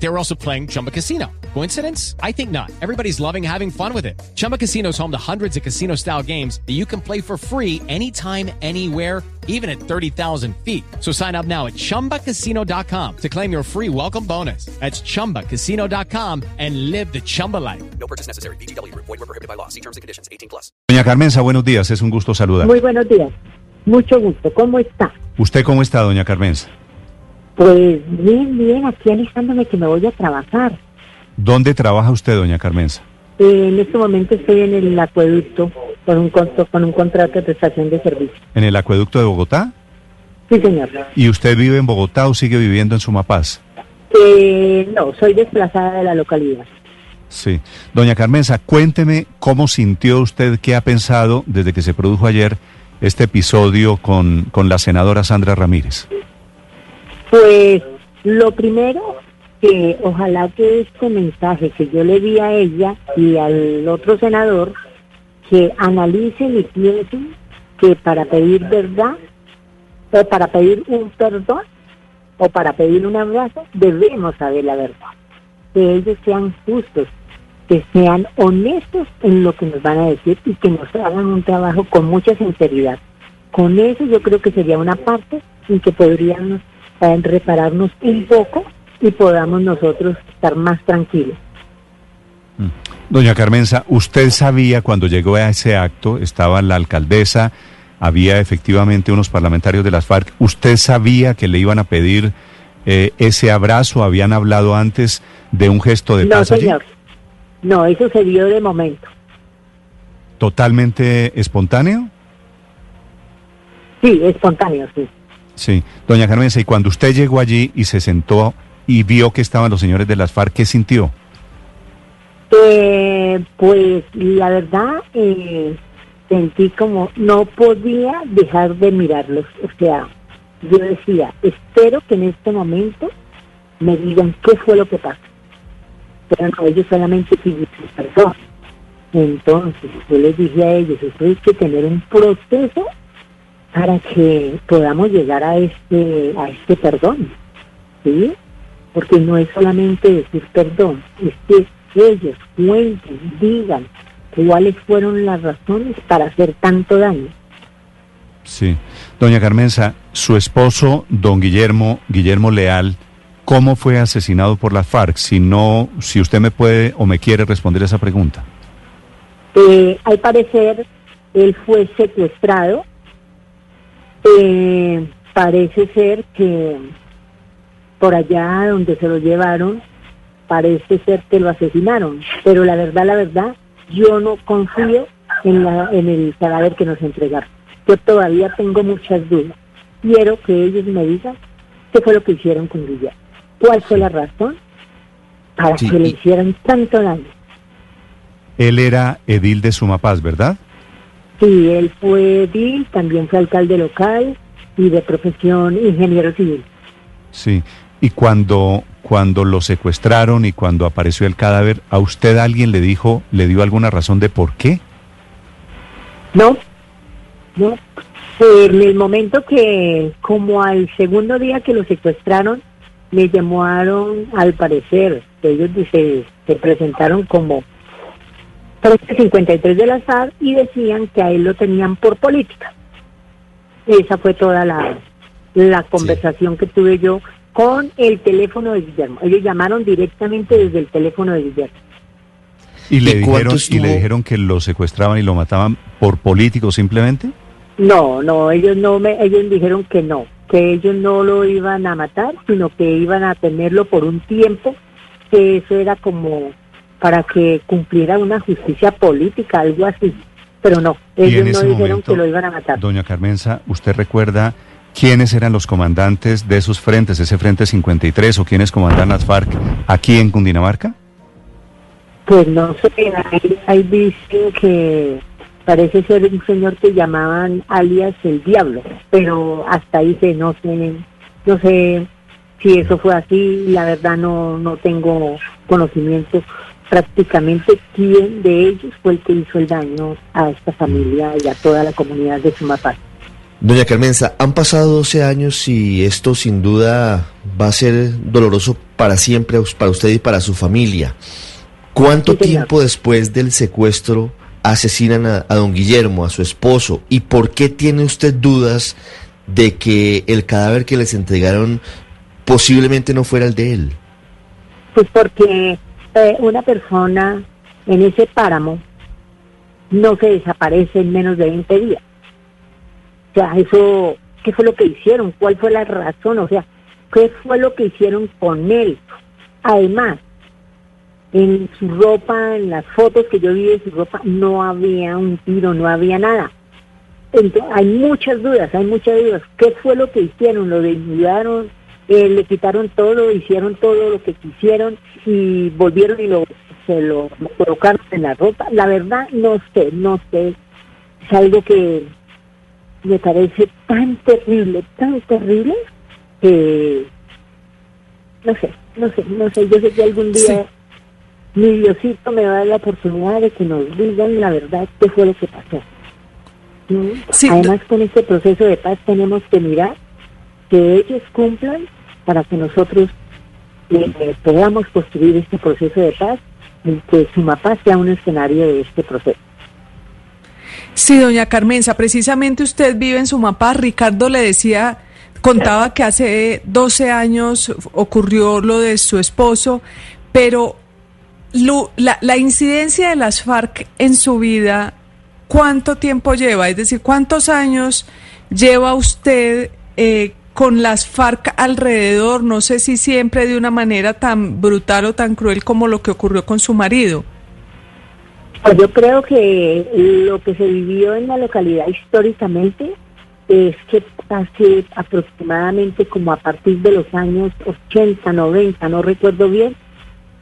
They were also playing Chumba Casino. Coincidence? I think not. Everybody's loving having fun with it. Chumba Casino is home to hundreds of casino style games that you can play for free anytime, anywhere, even at 30,000 feet. So sign up now at chumbacasino.com to claim your free welcome bonus. That's chumbacasino.com and live the Chumba life. No purchase necessary. BGW. Void were prohibited by law. See terms and conditions. 18 plus. Doña Carmenza, buenos días, es un gusto saludar. Muy buenos días. Mucho gusto. ¿Cómo está? ¿Usted cómo está, doña Carmenza? Pues bien, bien, aquí alistándome que me voy a trabajar. ¿Dónde trabaja usted, doña Carmenza? Eh, en este momento estoy en el acueducto con un, conto- con un contrato de prestación de servicio. ¿En el acueducto de Bogotá? Sí, señor. ¿Y usted vive en Bogotá o sigue viviendo en Sumapaz? Eh, no, soy desplazada de la localidad. Sí. Doña Carmenza, cuénteme cómo sintió usted, qué ha pensado desde que se produjo ayer este episodio con, con la senadora Sandra Ramírez. Pues lo primero, que ojalá que este mensaje que yo le di a ella y al otro senador, que analicen y piensen que para pedir verdad, o para pedir un perdón, o para pedir un abrazo, debemos saber la verdad. Que ellos sean justos, que sean honestos en lo que nos van a decir y que nos hagan un trabajo con mucha sinceridad. Con eso yo creo que sería una parte en que podríamos eh, repararnos un poco y podamos nosotros estar más tranquilos. Doña Carmenza, ¿usted sabía cuando llegó a ese acto, estaba la alcaldesa, había efectivamente unos parlamentarios de las FARC, ¿usted sabía que le iban a pedir eh, ese abrazo? ¿Habían hablado antes de un gesto de No, paz allí? señor. No, eso se dio de momento. ¿Totalmente espontáneo? Sí, espontáneo, sí. Sí. Doña Carmenza, y cuando usted llegó allí y se sentó y vio que estaban los señores de las FARC, ¿qué sintió? Eh, pues la verdad, eh, sentí como no podía dejar de mirarlos. O sea, yo decía, espero que en este momento me digan qué fue lo que pasó. Pero no, ellos solamente pidieron perdón. Entonces, yo les dije a ellos, esto hay que tener un proceso para que podamos llegar a este, a este perdón. ¿Sí? Porque no es solamente decir perdón, es que ellos cuenten, digan cuáles fueron las razones para hacer tanto daño. Sí. Doña Carmenza, su esposo, don Guillermo, Guillermo Leal, ¿cómo fue asesinado por las FARC? Si no, si usted me puede o me quiere responder esa pregunta. Eh, al parecer, él fue secuestrado. Eh, parece ser que por allá donde se lo llevaron, parece ser que lo asesinaron. Pero la verdad, la verdad, yo no confío en, la, en el cadáver que nos entregaron. Yo todavía tengo muchas dudas. Quiero que ellos me digan qué fue lo que hicieron con Guillermo. ¿Cuál fue la razón para Sí, que le hicieran tanto daño? Él era edil de Sumapaz, ¿verdad? Sí, él fue edil, también fue alcalde local y de profesión ingeniero civil. Sí. Y cuando, cuando lo secuestraron y cuando apareció el cadáver, ¿a usted alguien le dijo, le dio alguna razón de por qué? No, no. En el momento que, como al segundo día que lo secuestraron, le llamaron, al parecer, ellos se, se presentaron como 353 de la SAD y decían que a él lo tenían por política. Esa fue toda la, la conversación que tuve yo con el teléfono de Guillermo. Ellos llamaron directamente desde el teléfono de Guillermo. ¿Y le, ¿Y cuánto dijeron, ¿Y le dijeron que lo secuestraban y lo mataban por político simplemente? No, no, ellos no me, ellos dijeron que no, que ellos no lo iban a matar, sino que iban a tenerlo por un tiempo, que eso era como para que cumpliera una justicia política, algo así. Pero no, ellos no dijeron momento, que lo iban a matar. Doña Carmenza, ¿usted recuerda quiénes eran los comandantes de esos frentes, ese Frente 53 o quiénes comandan las FARC aquí en Cundinamarca? Pues no sé, ahí, ahí dicen que parece ser un señor que llamaban alias el diablo, pero hasta ahí sé, no sé, no sé si eso fue así, la verdad no, no tengo conocimiento prácticamente quién de ellos fue el que hizo el daño a esta familia y a toda la comunidad de Sumapaz. Doña Carmenza, han pasado 12 años y esto sin duda va a ser doloroso para siempre para usted y para su familia. ¿Cuánto Sí, tiempo después del secuestro asesinan a, a don Guillermo, a su esposo? ¿Y por qué tiene usted dudas de que el cadáver que les entregaron posiblemente no fuera el de él? Pues porque eh, una persona en ese páramo no se desaparece en menos de 20 días. O sea, eso, ¿qué fue lo que hicieron? ¿Cuál fue la razón? O sea, ¿qué fue lo que hicieron con él? Además, en su ropa, en las fotos que yo vi de su ropa, no había un tiro, no había nada. Entonces, hay muchas dudas, hay muchas dudas. ¿Qué fue lo que hicieron? ¿Lo desnudaron? Eh, ¿Le quitaron todo? ¿Hicieron todo lo que quisieron? ¿Y volvieron y lo, se lo colocaron en la ropa? La verdad, no sé, no sé. Es algo que me parece tan terrible, tan terrible, que no sé, no sé, no sé. Yo sé que algún día Sí. mi Diosito me va a dar la oportunidad de que nos digan la verdad qué fue lo que pasó. Sí, Además, con este proceso de paz tenemos que mirar que ellos cumplan para que nosotros eh, eh, podamos construir este proceso de paz y que Sumapaz sea un escenario de este proceso. Sí, doña Carmenza, precisamente usted vive en Sumapaz. Ricardo le decía, contaba que hace 12 años ocurrió lo de su esposo, pero la, la incidencia de las FARC en su vida, ¿cuánto tiempo lleva? Es decir, ¿cuántos años lleva usted eh, con las FARC alrededor? No sé si siempre de una manera tan brutal o tan cruel como lo que ocurrió con su marido. Pues yo creo que lo que se vivió en la localidad históricamente es que hace aproximadamente como a partir de los años 80, 90, no recuerdo bien,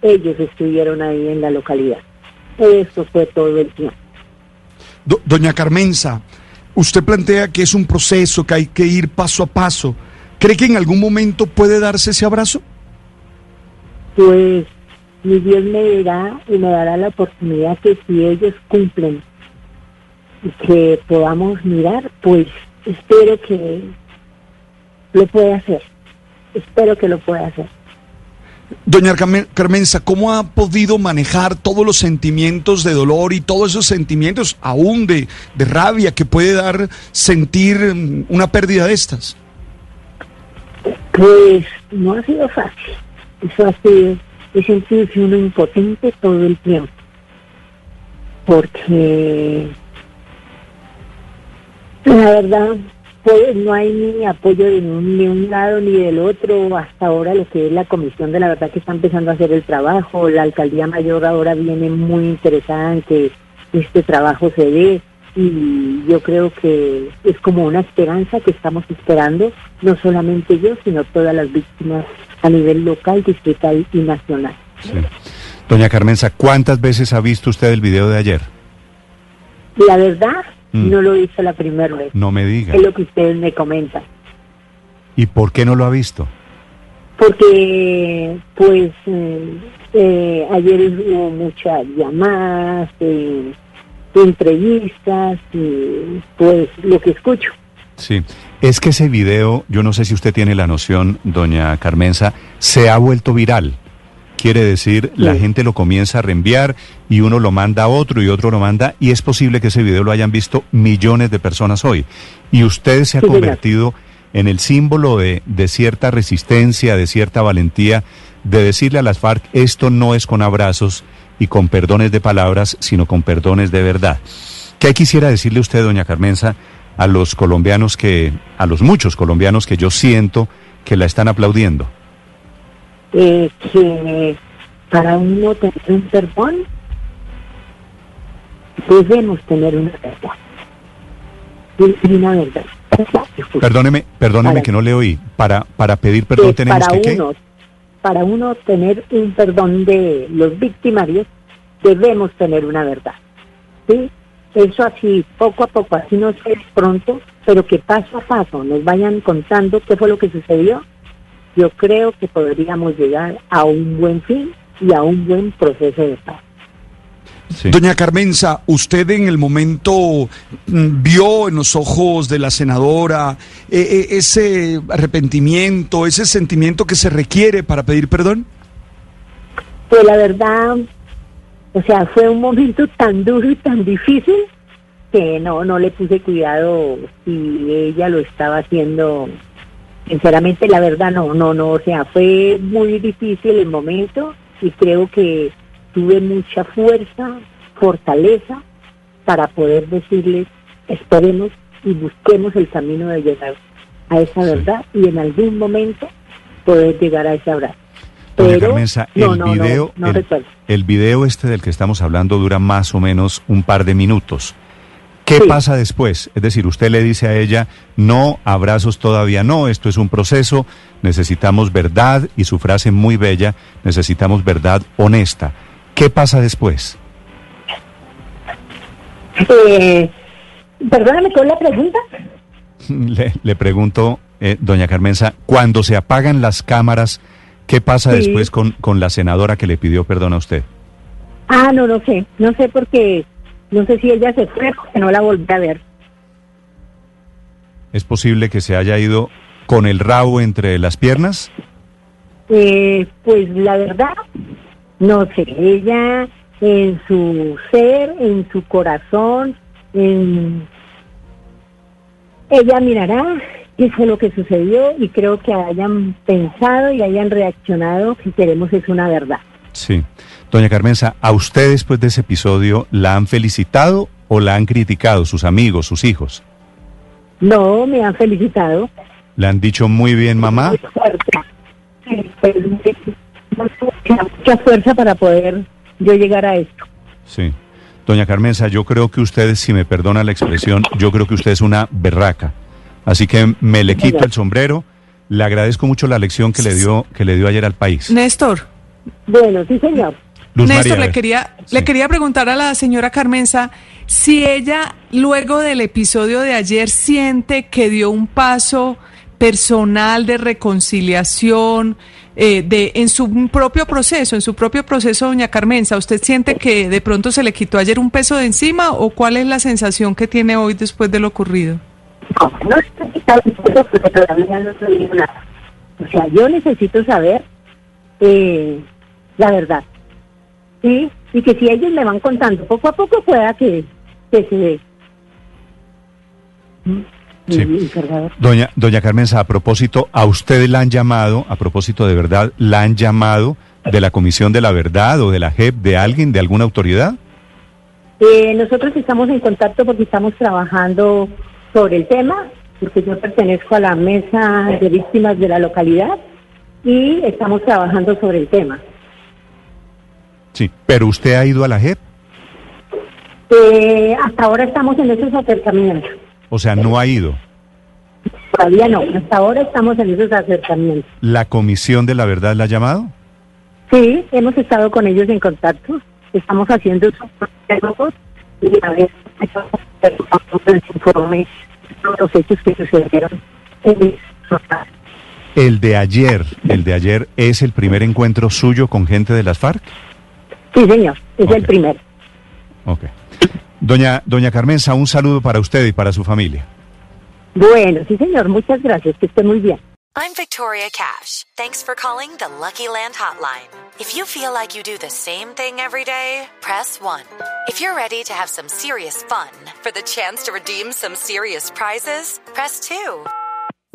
ellos estuvieron ahí en la localidad. Eso fue todo el tiempo. Do- Doña Carmenza, usted plantea que es un proceso, que hay que ir paso a paso. ¿Cree que en algún momento puede darse ese abrazo? Pues mi Dios me dirá y me dará la oportunidad que si ellos cumplen y que podamos mirar, pues espero que lo pueda hacer. Espero que lo pueda hacer. Doña Carmen- Carmenza, ¿cómo ha podido manejar todos los sentimientos de dolor y todos esos sentimientos aún de, de rabia que puede dar sentir mm, una pérdida de estas? Pues no ha sido fácil. Eso ha sido, he sentirse uno impotente todo el tiempo. Porque la verdad, pues, no hay ni apoyo de un, ni un lado ni del otro. Hasta ahora lo que es la comisión de la verdad que está empezando a hacer el trabajo. La alcaldía mayor ahora viene muy interesada en que este trabajo se dé y yo creo que es como una esperanza que estamos esperando, no solamente yo, sino todas las víctimas a nivel local, distrital y nacional. Sí. Doña Carmenza, ¿cuántas veces ha visto usted el video de ayer? La verdad, Mm. no lo hice la primera vez, No me diga. es lo que ustedes me comentan. ¿Y por qué no lo ha visto? Porque, pues, eh, eh, ayer hubo muchas llamadas, eh, entrevistas, y pues lo que escucho. Sí, es que ese video, yo no sé si usted tiene la noción, doña Carmenza, se ha vuelto viral. Quiere decir, la Sí. gente lo comienza a reenviar y uno lo manda a otro y otro lo manda y es posible que ese video lo hayan visto millones de personas hoy. Y usted se ha Sí, convertido en el símbolo de, de cierta resistencia, de cierta valentía, de decirle a las FARC, esto no es con abrazos y con perdones de palabras, sino con perdones de verdad. ¿Qué quisiera decirle usted, doña Carmenza, a los colombianos que, a los muchos colombianos que yo siento que la están aplaudiendo? Eh, que para uno tener un perdón debemos tener una verdad. Y una verdad. Perdóneme, perdóneme Para- que no le oí. Para, para pedir perdón que tenemos para que qué? para uno tener un perdón de los victimarios, debemos tener una verdad. ¿sí? Eso así, poco a poco, así no sé pronto, pero que paso a paso nos vayan contando qué fue lo que sucedió. Yo creo que podríamos llegar a un buen fin y a un buen proceso de paz. Sí. Doña Carmenza, usted en el momento mm, vio en los ojos de la senadora eh, eh, ese arrepentimiento, ese sentimiento que se requiere para pedir perdón. Pues la verdad, o sea, fue un momento tan duro y tan difícil que no, no le puse cuidado si ella lo estaba haciendo. Sinceramente, la verdad, no, no, no, o sea, fue muy difícil el momento y creo que tuve mucha fuerza, fortaleza para poder decirles, esperemos y busquemos el camino de llegar a esa Sí. verdad y en algún momento poder llegar a ese abrazo. Pero, Carmenza, no, el no, no, video, no el, recuerdo. el video este del que estamos hablando dura más o menos un par de minutos. ¿Qué Sí. pasa después? Es decir, usted le dice a ella, no, abrazos todavía no, esto es un proceso, necesitamos verdad, y su frase muy bella, necesitamos verdad honesta. ¿Qué pasa después? Eh, perdóname, ¿cuál es la pregunta? Le, le pregunto, eh, doña Carmenza, cuando se apagan las cámaras, ¿qué pasa Sí. después con, con la senadora que le pidió perdón a usted? Ah, no, no sé, no sé porque no sé si ella se fue porque no la volví a ver. ¿Es posible que se haya ido con el rabo entre las piernas? Eh, pues la verdad, no sé, ella en su ser, en su corazón, en... ella mirará qué fue lo que sucedió y creo que hayan pensado y hayan reaccionado que queremos es una verdad. Sí. Doña Carmenza, ¿a usted después de ese episodio la han felicitado o la han criticado sus amigos, sus hijos? No, me han felicitado. ¿Le han dicho muy bien, mamá? Muy fuerte. Sí, pues, mucha, mucha fuerza para poder yo llegar a esto. Sí. Doña Carmenza, yo creo que usted, si me perdona la expresión, yo creo que usted es una berraca. Así que me le quito el sombrero. Le agradezco mucho la lección que le dio, que le dio ayer al país. Néstor. Bueno, sí, señor. Luz Néstor, María, le quería, Sí. le quería preguntar a la señora Carmenza si ella, luego del episodio de ayer, siente que dio un paso personal de reconciliación eh, de en su propio proceso, en su propio proceso, doña Carmenza. ¿Usted siente que de pronto se le quitó ayer un peso de encima o cuál es la sensación que tiene hoy después de lo ocurrido? No, no estoy quitando el peso porque todavía no. O sea, yo necesito saber eh, la verdad. ¿Sí? Y que si ellos me van contando poco a poco, pueda que, que se dé. ¿Mm? Sí. Doña, doña Carmenza, a propósito, a usted la han llamado, a propósito de verdad, la han llamado de la Comisión de la Verdad o de la JEP, de alguien, de alguna autoridad. Eh, nosotros estamos en contacto porque estamos trabajando sobre el tema, porque yo pertenezco a la mesa de víctimas de la localidad y estamos trabajando sobre el tema. Sí, pero usted ha ido a la JEP, Eh, hasta ahora estamos en esos acercamientos. o sea, no ha ido. Todavía no, hasta ahora estamos en esos acercamientos. ¿La Comisión de la Verdad la ha llamado? Sí, hemos estado con ellos en contacto, estamos haciendo sus diálogos y a ver, les informe los hechos que sucedieron en esos. El de ayer, el de ayer es el primer encuentro suyo con gente de las FARC. Sí, señor, es el Ok. primero. Ok. Doña, doña Carmenza, un saludo para usted y para su familia. Bueno, sí, señor, muchas gracias, que esté muy bien. I'm Victoria Cash. Thanks for calling the Lucky Land Hotline. If you feel like you do the same thing every day, press 1. If you're ready to have some serious fun for the chance to redeem some serious prizes, press 2.